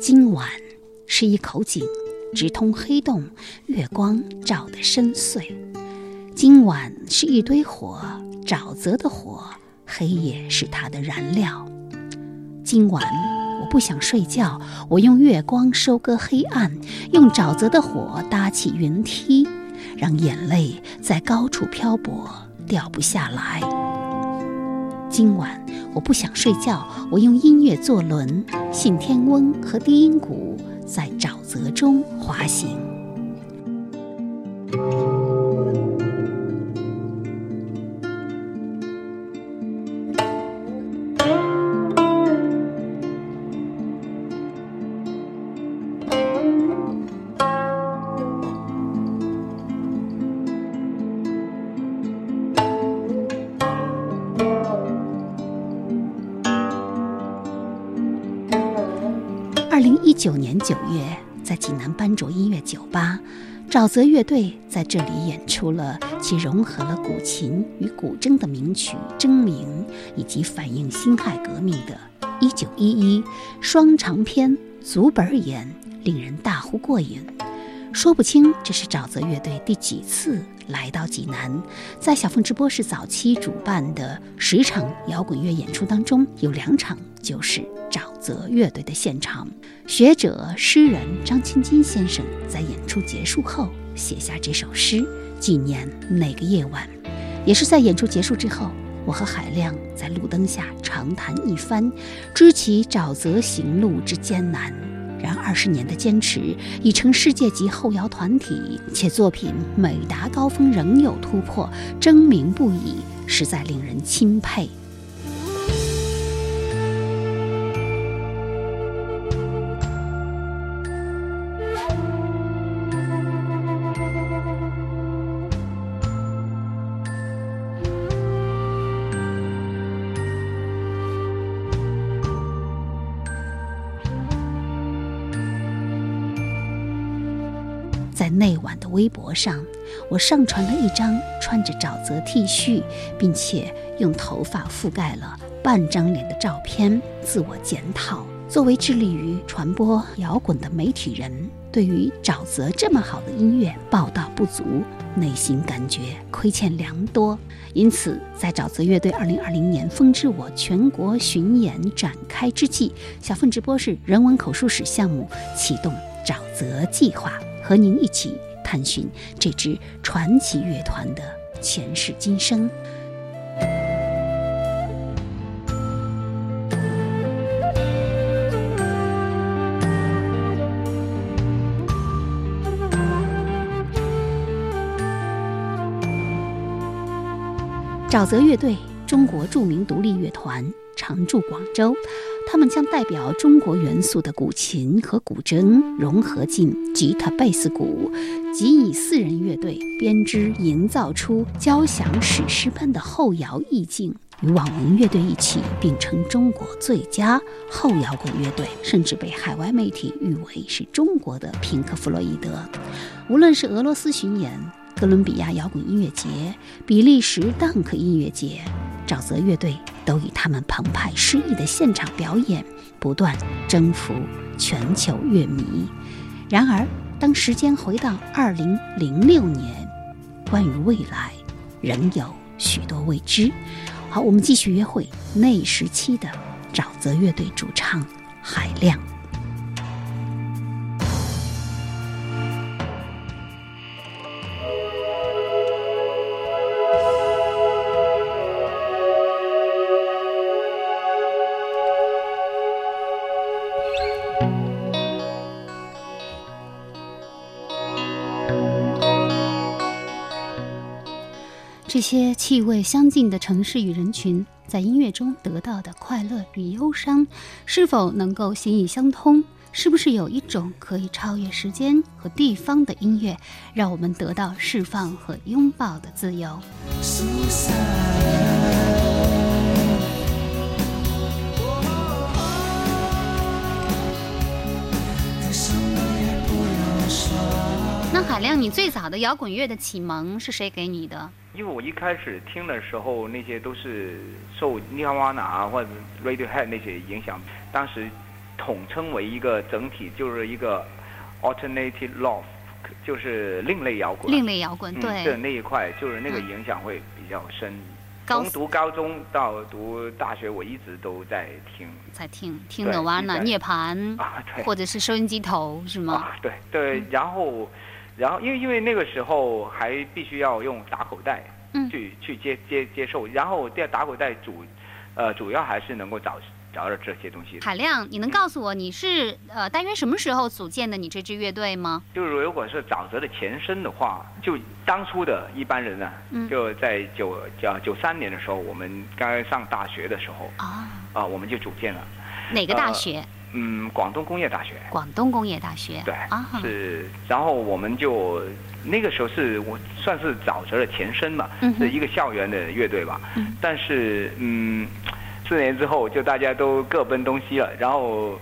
今晚是一口井，直通黑洞，月光照得深邃。今晚是一堆火，沼泽的火，黑夜是它的燃料。今晚我不想睡觉，我用月光收割黑暗，用沼泽的火搭起云梯，让眼泪在高处漂泊，掉不下来。今晚我不想睡觉，我用音乐作轮，信天翁和低音鼓在沼泽中滑行。二零一九年九月，在济南斑竹音乐酒吧，沼泽乐队在这里演出了其融合了古琴与古筝的名曲《争鸣》，以及反映辛亥革命的《一九一一》双长篇足本演，令人大呼过瘾。说不清这是沼泽乐队第几次来到济南。在小凤直播室早期主办的十场摇滚乐演出当中，有两场就是沼泽乐队的现场。学者诗人张青金先生在演出结束后写下这首诗，纪念那个夜晚。也是在演出结束之后，我和海亮在路灯下长谈一番，知其沼泽行路之艰难。然二十年的坚持已成世界级后摇团体，且作品每达高峰仍有突破，争鸣不已，实在令人钦佩。在那晚的微博上，我上传了一张穿着沼泽 T 恤，并且用头发覆盖了半张脸的照片，自我检讨。作为致力于传播摇滚的媒体人，对于沼泽这么好的音乐报道不足，内心感觉亏欠良多。因此，在沼泽乐队2020年“风之我”全国巡演展开之际，小凤直播室人文口述史项目启动沼泽计划。和您一起探寻这支传奇乐团的前世今生。沼泽乐队，中国著名独立乐团，常驻广州。他们将代表中国元素的古琴和古筝融合进吉他、贝斯、鼓，即以四人乐队编织，营造出交响史诗般的后摇意境。与网文乐队一起并称中国最佳后摇滚乐队，甚至被海外媒体誉为是中国的平克·弗洛伊德。无论是俄罗斯巡演、哥伦比亚摇滚音乐节、比利时蛋克音乐节。沼泽乐队都以他们澎湃诗意的现场表演，不断征服全球乐迷。然而，当时间回到二零零六年，关于未来，仍有许多未知。好，我们继续约会那时期的沼泽乐队主唱海亮。这些气味相近的城市与人群，在音乐中得到的快乐与忧伤，是否能够心意相通？是不是有一种可以超越时间和地方的音乐，让我们得到释放和拥抱的自由？海亮，你最早的摇滚乐的启蒙是谁给你的？因为我一开始听的时候，那些都是受 Nirvana 啊或者 Radiohead 那些影响。当时统称为一个整体，就是一个 alternative rock，就是另类摇滚。另类摇滚，对，对，这那一块就是那个嗯影响会比较深。高从读高中到读大学，我一直都在听在听听对 Nirvana 涅槃，啊，对，或者是收音机头是吗？啊，对对嗯，然后，然后因为因为那个时候还必须要用打口袋嗯去去接接接受，然后这打口袋主，呃，主要还是能够找找到这些东西。海亮，你能告诉我你是呃大约什么时候组建的你这支乐队吗？就是如果是沼泽的前身的话，就当初的一般人呢、嗯就在九九九三年的时候，我们刚刚上大学的时候啊，啊、我们就组建了，哪个大呃学？嗯，广东工业大学。广东工业大学。对，啊，是，然后我们就那个时候是我算是沼泽的前身嘛，嗯是一个校园的乐队吧。嗯但是嗯，四年之后就大家都各奔东西了，然后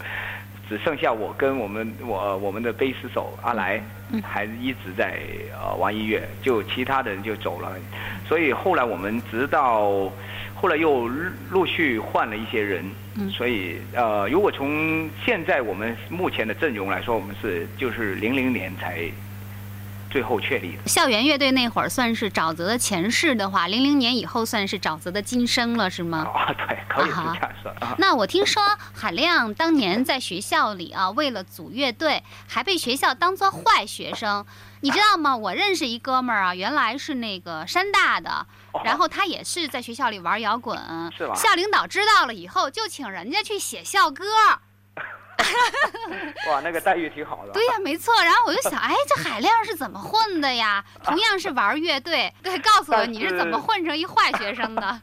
只剩下我跟我们我我们的贝斯手阿来嗯还一直在呃玩音乐，就其他的人就走了，所以后来我们直到后来又陆陆续换了一些人。所以呃，如果从现在我们目前的阵容来说，我们是就是零零年才最后确立的。校园乐队那会儿算是沼泽的前世的话，零零年以后算是沼泽的今生了，是吗？啊，对，可以这样说啊。那我听说海亮当年在学校里啊，为了组乐队，还被学校当做坏学生，你知道吗？我认识一哥们儿啊，原来是那个山大的，哦然后他也是在学校里玩摇滚，是吧校领导知道了以后，就请人家去写校歌。哇，那个待遇挺好的。对呀、没错。然后我就想，哎，这海亮是怎么混的呀？同样是玩乐队，对，告诉我你是怎么混成一坏学生的？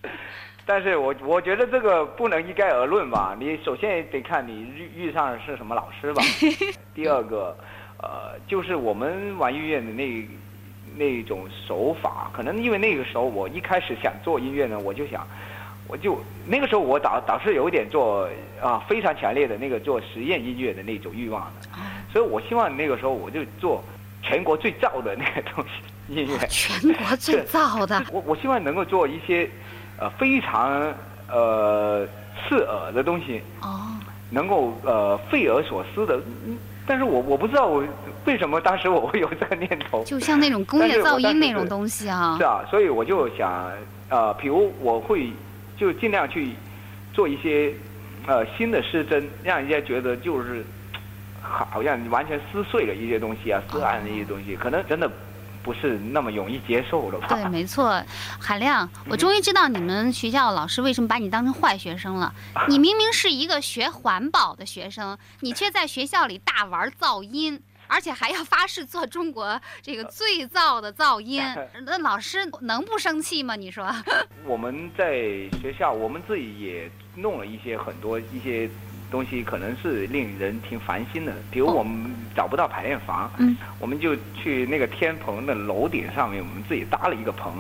但是我我觉得这个不能一概而论吧。你首先得看你遇遇上的是什么老师吧。第二个，呃，就是我们玩音乐的那那种手法，可能因为那个时候我一开始想做音乐呢，我就想，我就那个时候我倒倒是有一点做啊非常强烈的那个做实验音乐的那种欲望的，所以我希望那个时候我就做全国最燥的那个东西音乐。全国最燥的，我我希望能够做一些呃非常呃刺耳的东西，哦，能够呃费耳所思的。嗯但是我我不知道我为什么当时我会有这个念头。就像那种工业噪音那种东西啊是。啊，所以我就想呃，比如我会就尽量去做一些呃新的失真，让人家觉得就是好好像完全撕碎了一些东西啊，撕烂了一些东西，可能真的不是那么容易接受的吧。对，没错，海亮，我终于知道你们学校老师为什么把你当成坏学生了。你明明是一个学环保的学生，你却在学校里大玩噪音。而且还要发誓做中国 这个最噪的噪音，那老师能不生气吗？你说？我们在学校，我们自己也弄了一些很多一些东西，可能是令人挺烦心的。比如哦我们找不到排练房，嗯，我们就去那个天棚的楼顶上面，我们自己搭了一个棚，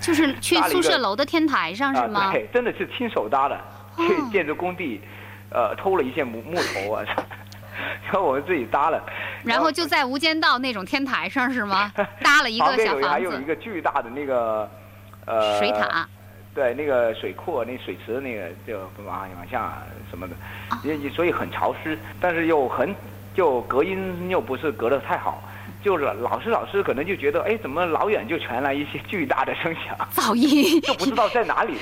就是去宿舍楼的天台上是吗啊，？对，真的是亲手搭的，哦去建筑工地，呃，偷了一些木木头啊，然后我们自己搭了。然后就在无间道那种天台上是吗？搭了一个小房边有还有一，个巨大的那个呃水塔。对，那个水库、那水池那个就往往下什么的，啊也也所以很潮湿，但是又很就隔音又不是隔得太好，就是老师老师可能就觉得，哎，怎么老远就传来一些巨大的声响，噪音。就不知道在哪里。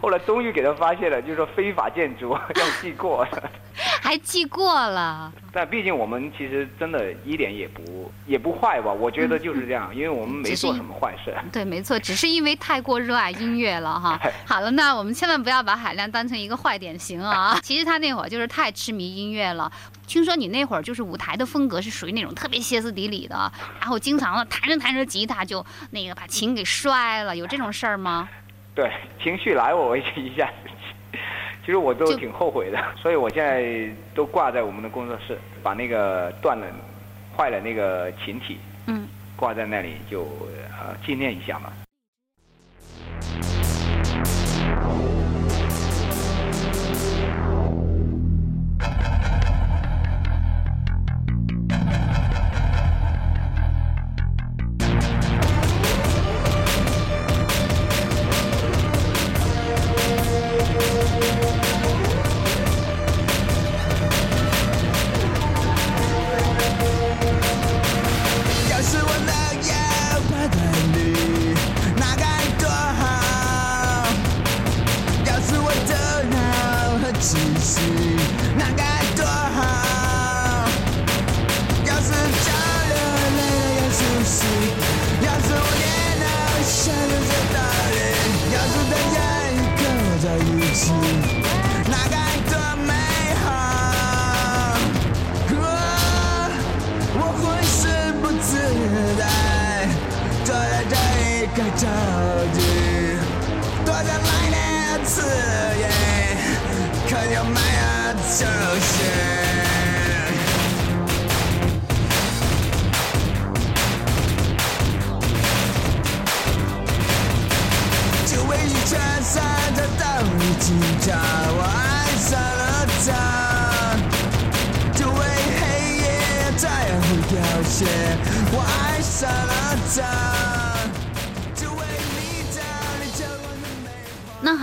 后来终于给他发现了，就是说非法建筑 要记过。还记过了。但毕竟我们其实真的一点也不也不坏吧，我觉得就是这样，因为我们没做什么坏事。对，没错，只是因为太过热爱音乐了哈。好了，那我们千万不要把海亮当成一个坏典型啊。其实他那会儿就是太痴迷音乐了。听说你那会儿就是舞台的风格是属于那种特别歇斯底里的，然后经常的弹着弹着吉他就那个把琴给摔了，有这种事儿吗？对，情绪来我一下，其实我都挺后悔的，所以我现在都挂在我们的工作室，把那个断了、坏了那个琴体嗯，挂在那里，就呃纪念一下嘛。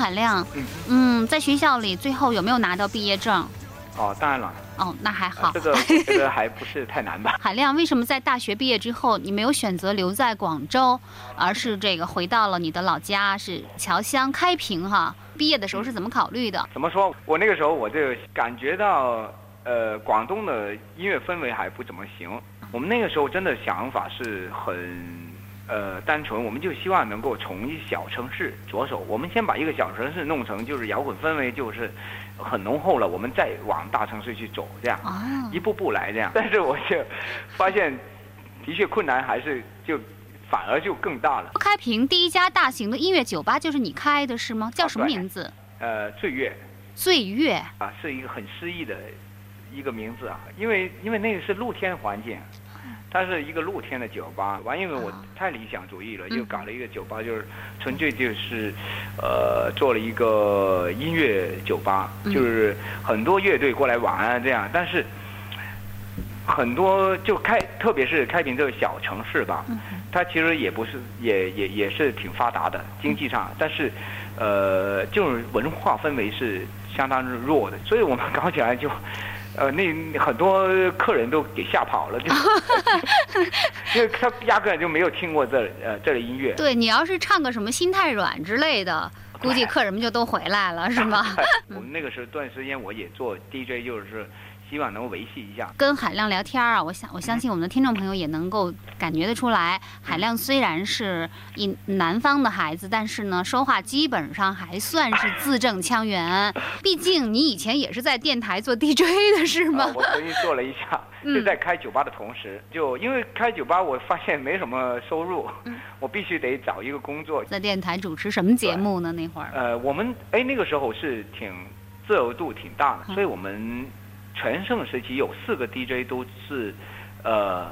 海亮，嗯，在学校里最后有没有拿到毕业证？哦，当然了，哦，那还好。这个 这个还不是太难吧？海亮，为什么在大学毕业之后，你没有选择留在广州，而是这个回到了你的老家，是侨乡开平哈？毕业的时候是怎么考虑的？怎么说？我那个时候我就感觉到，呃，广东的音乐氛围还不怎么行。我们那个时候真的想法是很，呃，单纯，我们就希望能够从一小城市着手，我们先把一个小城市弄成就是摇滚氛围就是很浓厚了，我们再往大城市去走，这样啊，一步步来这样。但是我就发现，的确困难还是就反而就更大了。开平第一家大型的音乐酒吧就是你开的是吗？叫什么名字？呃，醉月醉月。啊，是一个很诗意的一个名字啊，因为因为那个是露天环境，它是一个露天的酒吧。完，因为我太理想主义了，嗯就搞了一个酒吧，就是纯粹就是，呃，做了一个音乐酒吧，嗯就是很多乐队过来玩啊这样，但是。很多就开，特别是开平这个小城市吧，嗯它其实也不是，也也也是挺发达的经济上，但是，呃，就是文化氛围是相当弱的，所以我们搞起来就，呃，那很多客人都给吓跑了，就，因为他压根就没有听过这呃这个音乐。对你要是唱个什么心太软之类的，估计客人们就都回来了，是吗？我们那个时候段时间我也做 DJ，就是希望能够维系一下。跟海亮聊天啊，我想我相信我们的听众朋友也能够感觉得出来，海亮虽然是一南方的孩子，但是呢，说话基本上还算是字正腔圆。毕竟你以前也是在电台做 DJ 的，是吗啊？我曾经做了一下，嗯就在开酒吧的同时，就因为开酒吧，我发现没什么收入，嗯我必须得找一个工作。在电台主持什么节目呢？那会儿呃，我们哎那个时候是挺自由度挺大的，嗯所以我们全盛时期有四个 DJ 都是，呃，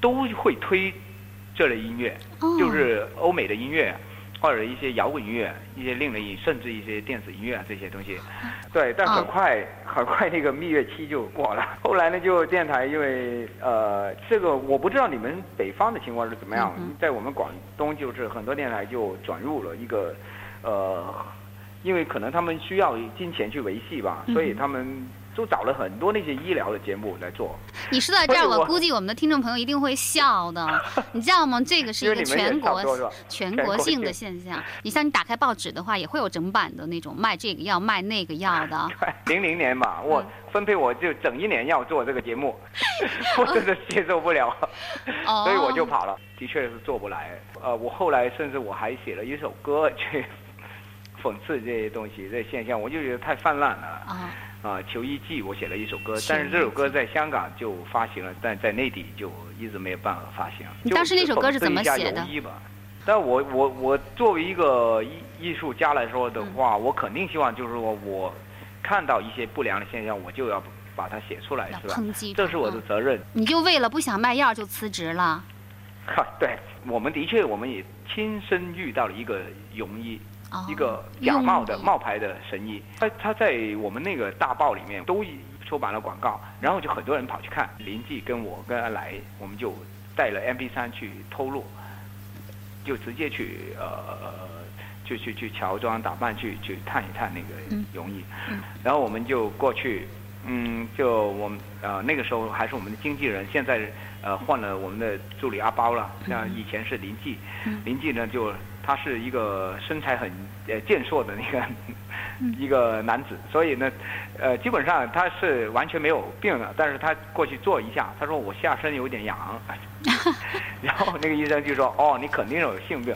都会推这类音乐，哦。就是欧美的音乐。或者一些摇滚音乐、一些另类音，甚至一些电子音乐啊这些东西，对，但很哦快、很快那个蜜月期就过了。后来呢，就电台因为呃这个我不知道你们北方的情况是怎么样，在我们广东就是很多电台就转入了一个呃，因为可能他们需要金钱去维系吧，嗯所以他们都找了很多那些医疗的节目来做。你说到这儿，我我估计我们的听众朋友一定会笑的，你知道吗？这个是一个全国全全国国性的现象。你像你打开报纸的话，也会有整版的那种卖这个药卖那个药的。零零年吧，我嗯分配我就整一年要做这个节目，我真的接受不了，哦，所以我就跑了。的确是做不来。呃，我后来甚至我还写了一首歌去讽刺这些东西、这些现象，我就觉得太泛滥了。啊，啊，求医记我写了一首歌，但是这首歌在香港就发行了，但在内地就一直没有办法发行。你当时那首歌是怎么写的但我我我作为一个艺艺术家来说的话，嗯我肯定希望就是说我看到一些不良的现象，我就要把它写出来，是吧？这是我的嗯责任。你就为了不想卖药就辞职了。哈，对，我们的确我们也亲身遇到了一个庸医，哦，一个假冒的冒牌的神医，他他在我们那个大报里面都出版了广告，然后就很多人跑去看。林记跟我跟阿来，我们就带了 MP 3去偷录，就直接去呃，就去去乔装打扮去去探一探那个嗯。容易，嗯。然后我们就过去。嗯，就我们呃那个时候还是我们的经纪人，现在呃换了我们的助理阿包了，像以前是林记，嗯。林记呢就他是一个身材很呃健硕的那个 一个男子，所以呢，呃，基本上他是完全没有病的，但是他过去坐一下，他说我下身有点痒，然后那个医生就说哦，你肯定有性病，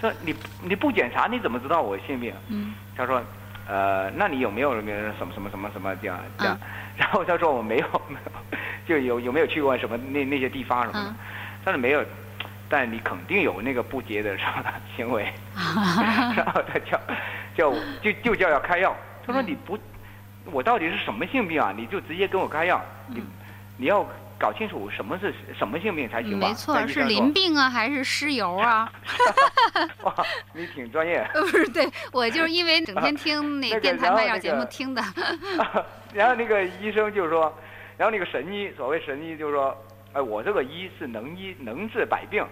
说你你不检查你怎么知道我性病？嗯。他说，呃，那你有没有什么什么什么什么这样这样？嗯 然后他说我没有没有，就有有没有去过什么那那些地方什么的？嗯。他说没有，但你肯定有那个不洁的什么行为。然后他叫叫我就就叫要开药。他说嗯你不，我到底是什么性病啊？你就直接跟我开药。你你要搞清楚什么是什么性病才行吧？嗯没错是淋病啊，还是湿疣啊？哇，你挺专业。呃，不是，对我就是因为整天听那那个电台卖药节目听的。然后那个医生就说，然后那个神医，所谓神医就是说，哎，我这个医是能医能治百病，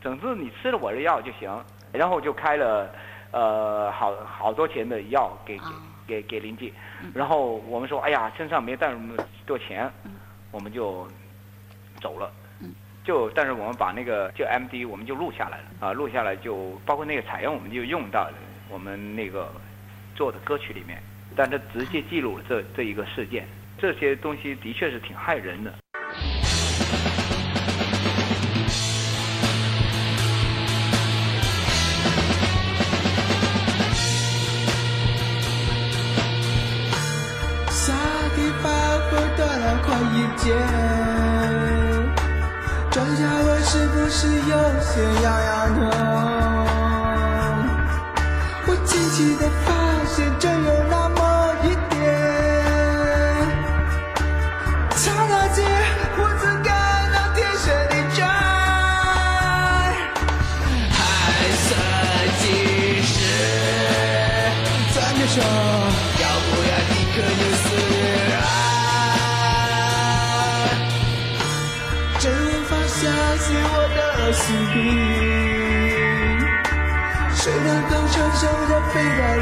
总之你吃了我的药就行。然后就开了，呃，好好多钱的药给给啊给给林记嗯，然后我们说，哎呀，身上没带那么多钱嗯，我们就走了嗯。就但是我们把那个就 M D 我们就录下来了啊，录下来就包括那个采样我们就用到了我们那个做的歌曲里面，但它直接记录了这这一个事件，这些东西的确是挺害人的。快一点，转下我是不是有些痒痒的？我惊奇的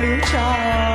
悲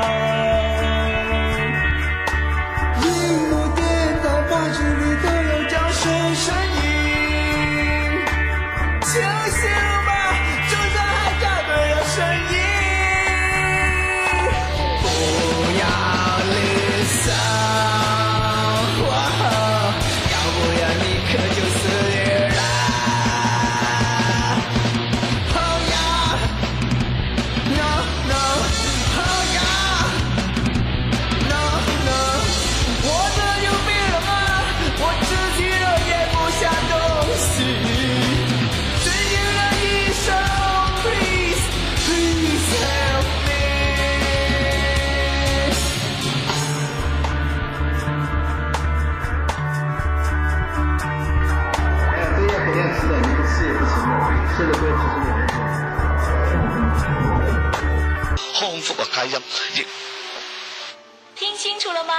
听清楚了吗？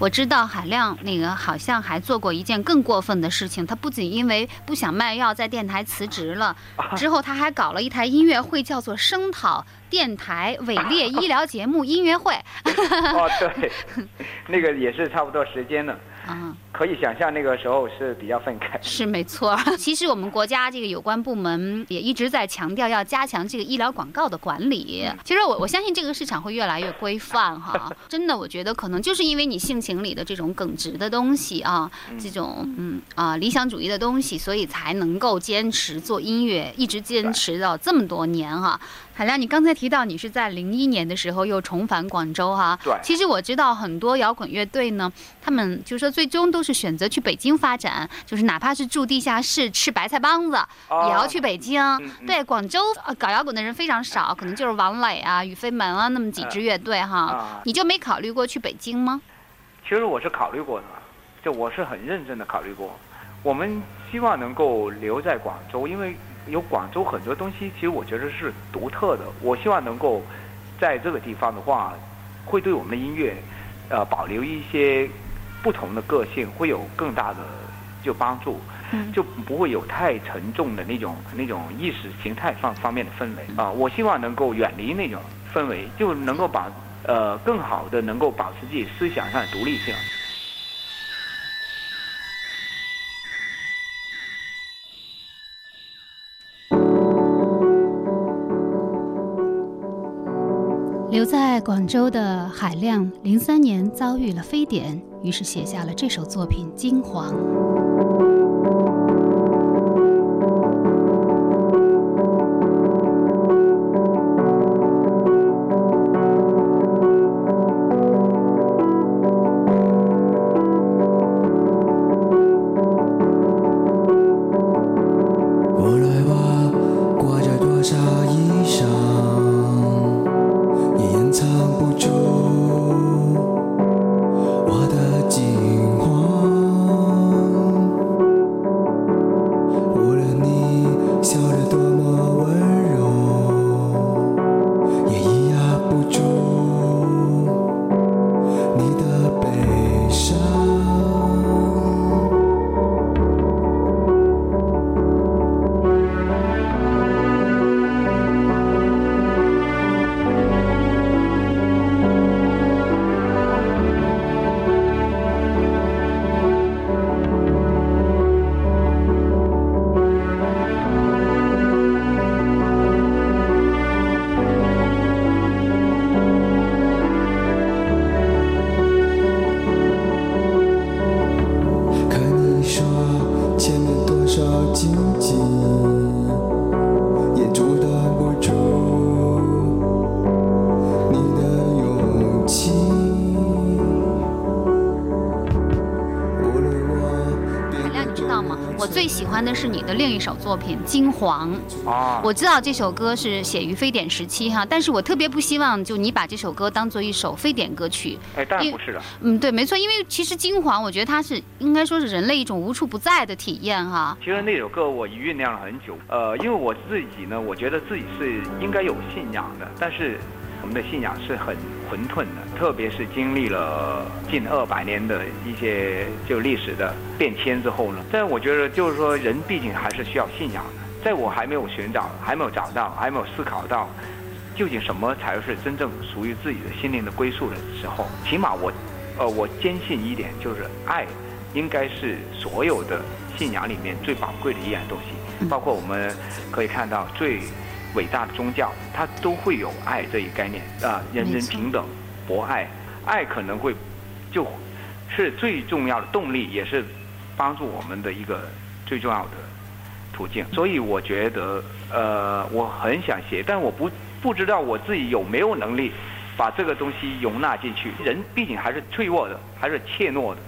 我知道海亮那个好像还做过一件更过分的事情，他不仅因为不想卖药在电台辞职了，之后他还搞了一台音乐会，叫做声讨电台伪劣医疗节目音乐会。哦，对，那个也是差不多时间的，嗯，可以想象那个时候是比较愤慨。是没错。其实我们国家这个有关部门也一直在强调要加强这个医疗广告的管理。其实我我相信这个市场会越来越规范哈。真的，我觉得可能就是因为你性情里的这种耿直的东西啊，这种嗯啊理想主义的东西，所以才能够坚持做音乐，一直坚持到这么多年哈。海亮，你刚才提到你是在零一年的时候又重返广州哈。对其实我知道很多摇滚乐队呢，他们就是说最终都是选择去北京发展，就是哪怕是住地下室吃白菜帮子，哦也要去北京。对，广州呃搞摇滚的人非常少，可能就是王磊啊、宇飞门啊那么几支乐队哈。啊你就没考虑过去北京吗？其实我是考虑过的，就我是很认真的考虑过。我们希望能够留在广州，因为有广州很多东西，其实我觉得是独特的。我希望能够在这个地方的话，会对我们的音乐，呃，保留一些不同的个性，会有更大的就帮助，嗯就不会有太沉重的那种那种意识形态方方面的氛围啊。我希望能够远离那种氛围，就能够把呃更好的能够保持自己思想上的独立性。留在广州的海亮，零三年遭遇了非典，于是写下了这首作品《金黄》。欢的是你的另一首作品《金黄》。啊，我知道这首歌是写于非典时期哈，但是我特别不希望就你把这首歌当做一首非典歌曲。哎，当然不是的，嗯，对，没错，因为其实金黄，我觉得它是应该说是人类一种无处不在的体验哈。其实那首歌我酝酿了很久，呃，因为我自己呢，我觉得自己是应该有信仰的，但是我们的信仰是很混沌的，特别是经历了近二百年的一些就历史的变迁之后呢，但我觉得就是说人毕竟还是需要信仰的，在我还没有寻找、还没有找到、还没有思考到究竟什么才是真正属于自己的心灵的归宿的时候，起码我，呃，我坚信一点就是爱应该是所有的信仰里面最宝贵的一样东西，包括我们可以看到最伟大的宗教，它都会有爱这一概念啊、人人平等、博爱，爱可能会就是最重要的动力，也是帮助我们的一个最重要的途径。所以我觉得，呃，我很想写，但我不不知道我自己有没有能力把这个东西容纳进去。人毕竟还是脆弱的，还是怯懦的，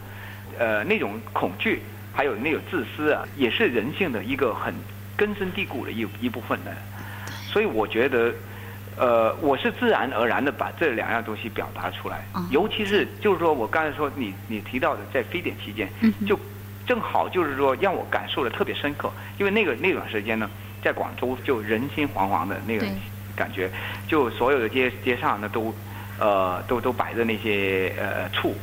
呃，那种恐惧，还有那种自私啊，也是人性的一个很根深蒂固的一一部分的。所以我觉得，呃，我是自然而然的把这两样东西表达出来，嗯尤其是就是说我刚才说你你提到的在非典期间，嗯就正好就是说让我感受的特别深刻，因为那个那段时间呢，在广州就人心惶惶的那个感觉，就所有的街街上呢都，呃，都都摆着那些呃醋。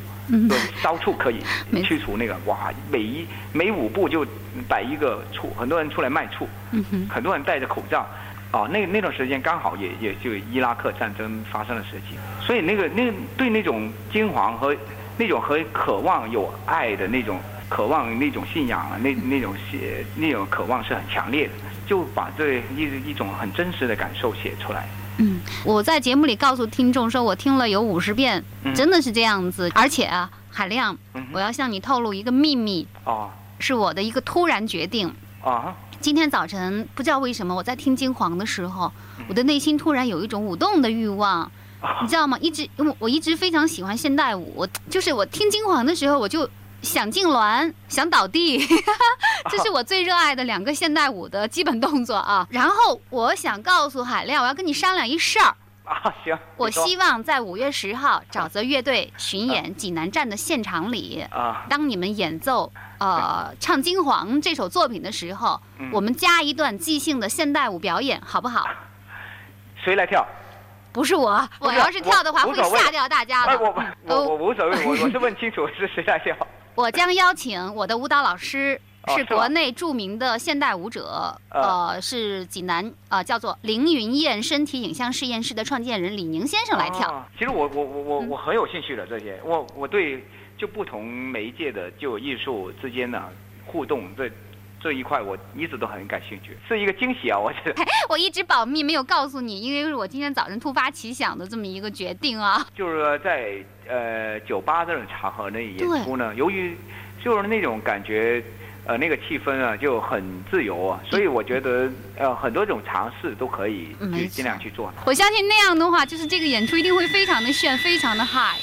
到处可以去除那个哇，每一每五步就摆一个醋，很多人出来卖醋，很多人戴着口罩，哦，那那段时间刚好也也就伊拉克战争发生的时期，所以那个那个对那种惊惶和那种和渴望有爱的那种渴望那种信仰啊，那那种写那种渴望是很强烈的，就把这一一种很真实的感受写出来。嗯，我在节目里告诉听众说，我听了有五十遍，嗯真的是这样子。而且啊，海亮，嗯我要向你透露一个秘密，哦是我的一个突然决定。啊今天早晨不知道为什么，我在听金黄的时候，嗯我的内心突然有一种舞动的欲望，你知道吗？一直因为我一直非常喜欢现代舞，我就是我听金黄的时候，我就想痉挛，想倒地，这是我最热爱的两个现代舞的基本动作啊。然后我想告诉海亮，我要跟你商量一事儿。啊行，我希望在五月十号沼泽乐队 巡演济南站的现场里，啊当你们演奏呃唱《金黄》这首作品的时候，嗯我们加一段即兴的现代舞表演，好不好？谁来跳？不是我，我要是跳的话会吓掉大家。我我我我无所谓，我是问清楚是谁来跳。我将邀请我的舞蹈老师。是国内著名的现代舞者，呃呃，是济南呃叫做凌云燕身体影像实验室的创建人李宁先生来跳。啊其实我我我我嗯我很有兴趣的这些，我我对就不同媒介的就艺术之间的互动，这这一块我一直都很感兴趣，是一个惊喜啊！我觉得 我一直保密，没有告诉你，因为是我今天早晨突发奇想的这么一个决定啊。就是说在呃酒吧这种场合内演出呢，由于就是那种感觉。呃，那个气氛啊就很自由啊，所以我觉得呃很多种尝试都可以去尽量去做。我相信那样的话，就是这个演出一定会非常的炫，非常的嗨。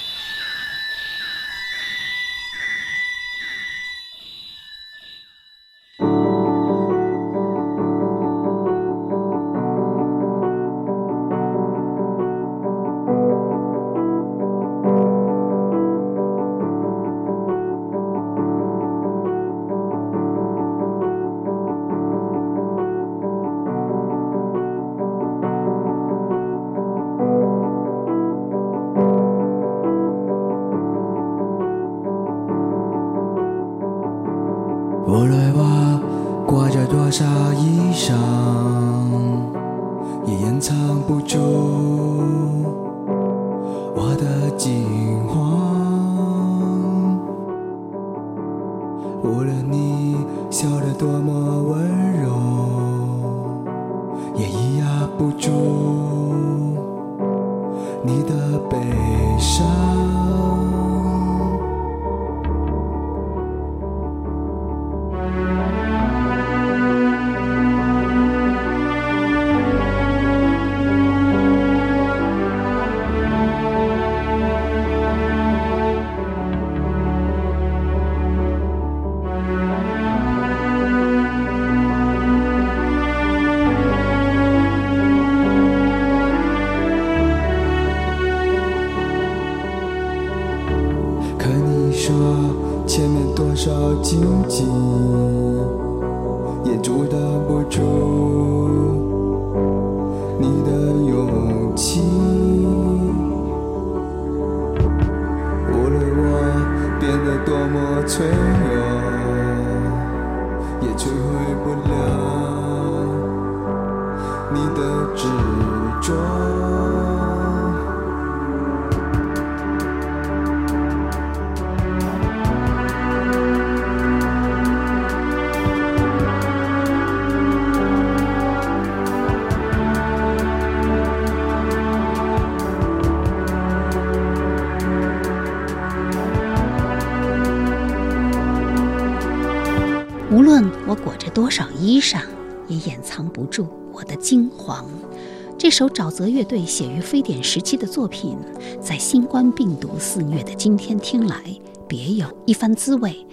首沼泽乐队写于非典时期的作品，在新冠病毒肆虐的今天听来，别有一番滋味。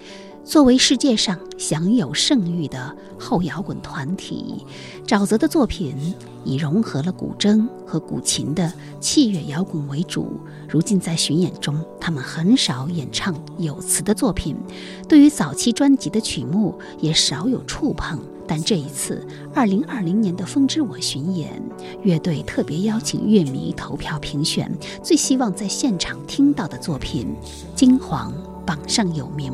作为世界上享有盛誉的后摇滚团体，沼泽的作品以融合了古筝和古琴的器乐摇滚为主。如今在巡演中，他们很少演唱有词的作品，对于早期专辑的曲目也少有触碰。但这一次，二零二零年的《风之我》巡演，乐队特别邀请乐迷投票评选最希望在现场听到的作品，《金黄》榜上有名，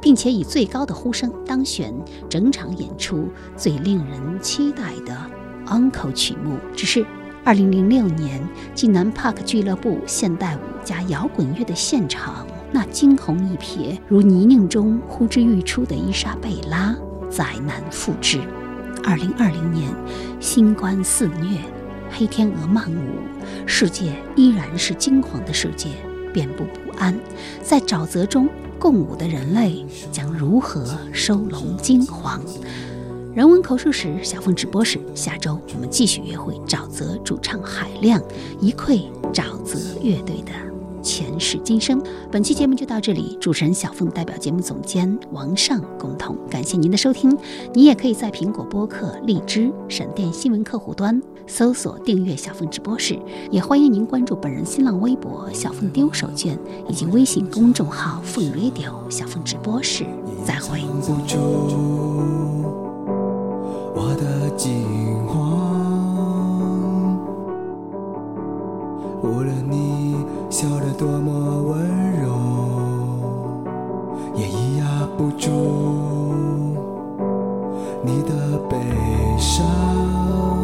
并且以最高的呼声当选整场演出最令人期待的 Uncle 曲目。只是二零零六年济南 Park 俱乐部现代舞加摇滚乐的现场，那惊鸿一瞥如泥泞中呼之欲出的伊莎贝拉。再难复制。二零二零年，新冠肆虐，黑天鹅漫舞，世界依然是惊惶的世界，遍布不安。在沼泽中共舞的人类将如何收拢惊惶？人文口述史小凤直播室，下周我们继续约会沼泽主唱海亮，一窥沼泽乐队的。前世今生，本期节目就到这里。主持人小凤代表节目总监王尚共同感谢您的收听。你也可以在苹果播客、荔枝、闪电新闻客户端搜索订阅小凤直播室，也欢迎您关注本人新浪微博小凤丢手绢以及微信公众号凤 radio 小凤直播室。再会。不住我的无论你笑得多么温柔，也抑压不住你的悲伤。